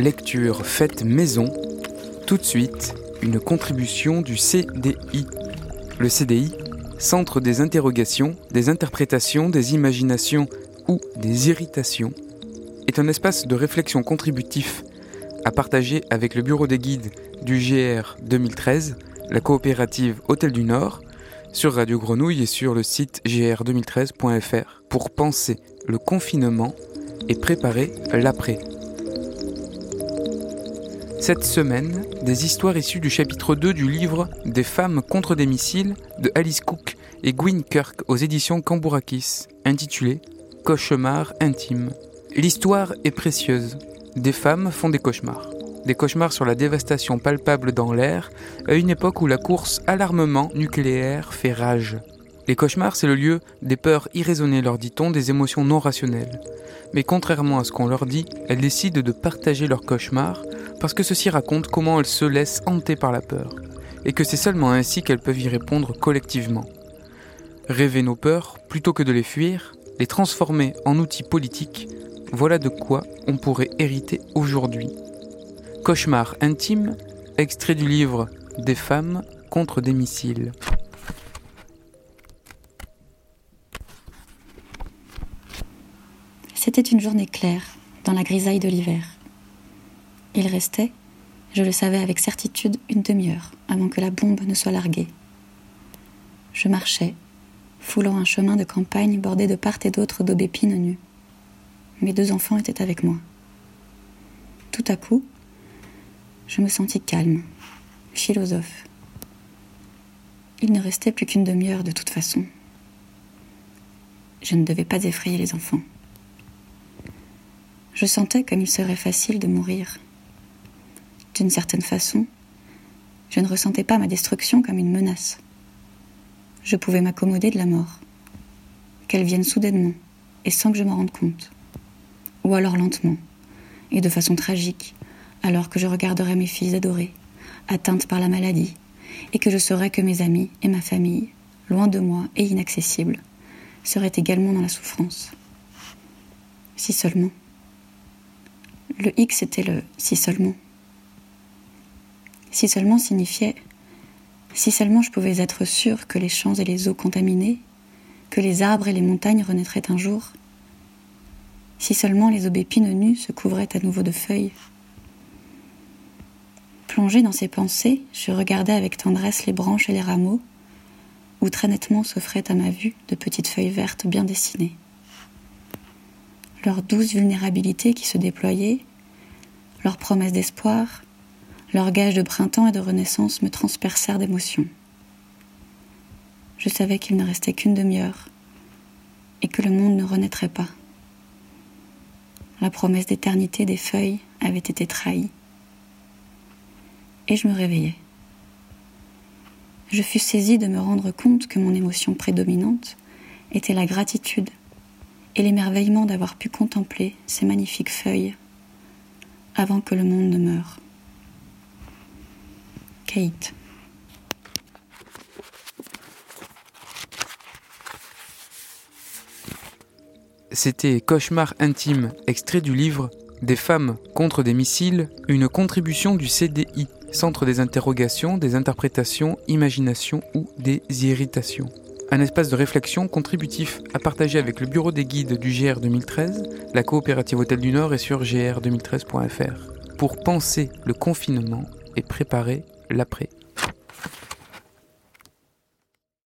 lecture faite maison. Tout de suite, une contribution du CDI. Le CDI, Centre des interrogations, des interprétations, des imaginations ou des irritations, est un espace de réflexion contributif à partager avec le bureau des guides du GR 2013, la coopérative Hôtel du Nord, sur Radio Grenouille et sur le site gr2013.fr pour penser le confinement et préparer l'après. Cette semaine, des histoires issues du chapitre 2 du livre Des femmes contre des missiles de Alice Cook et Gwyn Kirk aux éditions Cambourakis, intitulé Cauchemar intime. L'histoire est précieuse. Des femmes font des cauchemars. Des cauchemars sur la dévastation palpable dans l'air, à une époque où la course à l'armement nucléaire fait rage. Les cauchemars, c'est le lieu des peurs irraisonnées, leur dit-on, des émotions non rationnelles. Mais contrairement à ce qu'on leur dit, elles décident de partager leurs cauchemars parce que ceci raconte comment elles se laissent hanter par la peur, et que c'est seulement ainsi qu'elles peuvent y répondre collectivement. Rêver nos peurs, plutôt que de les fuir, les transformer en outils politiques, voilà de quoi on pourrait hériter aujourd'hui. Cauchemar intime, extrait du livre Des femmes contre des missiles. C'était une journée claire, dans la grisaille de l'hiver. Il restait, je le savais avec certitude, une demi-heure avant que la bombe ne soit larguée. Je marchais, foulant un chemin de campagne bordé de part et d'autre d'aubépines nues. Mes deux enfants étaient avec moi. Tout à coup, je me sentis calme, philosophe. Il ne restait plus qu'une demi-heure de toute façon. Je ne devais pas effrayer les enfants. Je sentais comme il serait facile de mourir. D'une certaine façon, je ne ressentais pas ma destruction comme une menace. Je pouvais m'accommoder de la mort, qu'elle vienne soudainement et sans que je m'en rende compte, ou alors lentement et de façon tragique, alors que je regarderais mes filles adorées, atteintes par la maladie, et que je saurais que mes amis et ma famille, loin de moi et inaccessibles, seraient également dans la souffrance. Si seulement. Le X était le si seulement. Si seulement signifiait si seulement je pouvais être sûre que les champs et les eaux contaminés, que les arbres et les montagnes renaîtraient un jour, si seulement les aubépines nues se couvraient à nouveau de feuilles, Plongée dans ces pensées, je regardais avec tendresse les branches et les rameaux, où très nettement s'offraient à ma vue de petites feuilles vertes bien dessinées. Leur douce vulnérabilité qui se déployait, leur promesse d'espoir, leur gage de printemps et de renaissance me transpercèrent d'émotion. Je savais qu'il ne restait qu'une demi-heure et que le monde ne renaîtrait pas. La promesse d'éternité des feuilles avait été trahie et je me réveillais. Je fus saisie de me rendre compte que mon émotion prédominante était la gratitude et l'émerveillement d'avoir pu contempler ces magnifiques feuilles avant que le monde ne meure. Kate. C'était Cauchemar intime, extrait du livre Des femmes contre des missiles, une contribution du CDI centre des interrogations, des interprétations, imaginations ou des irritations. Un espace de réflexion contributif à partager avec le bureau des guides du GR 2013, la coopérative Hôtel du Nord et sur gr2013.fr, pour penser le confinement et préparer l'après.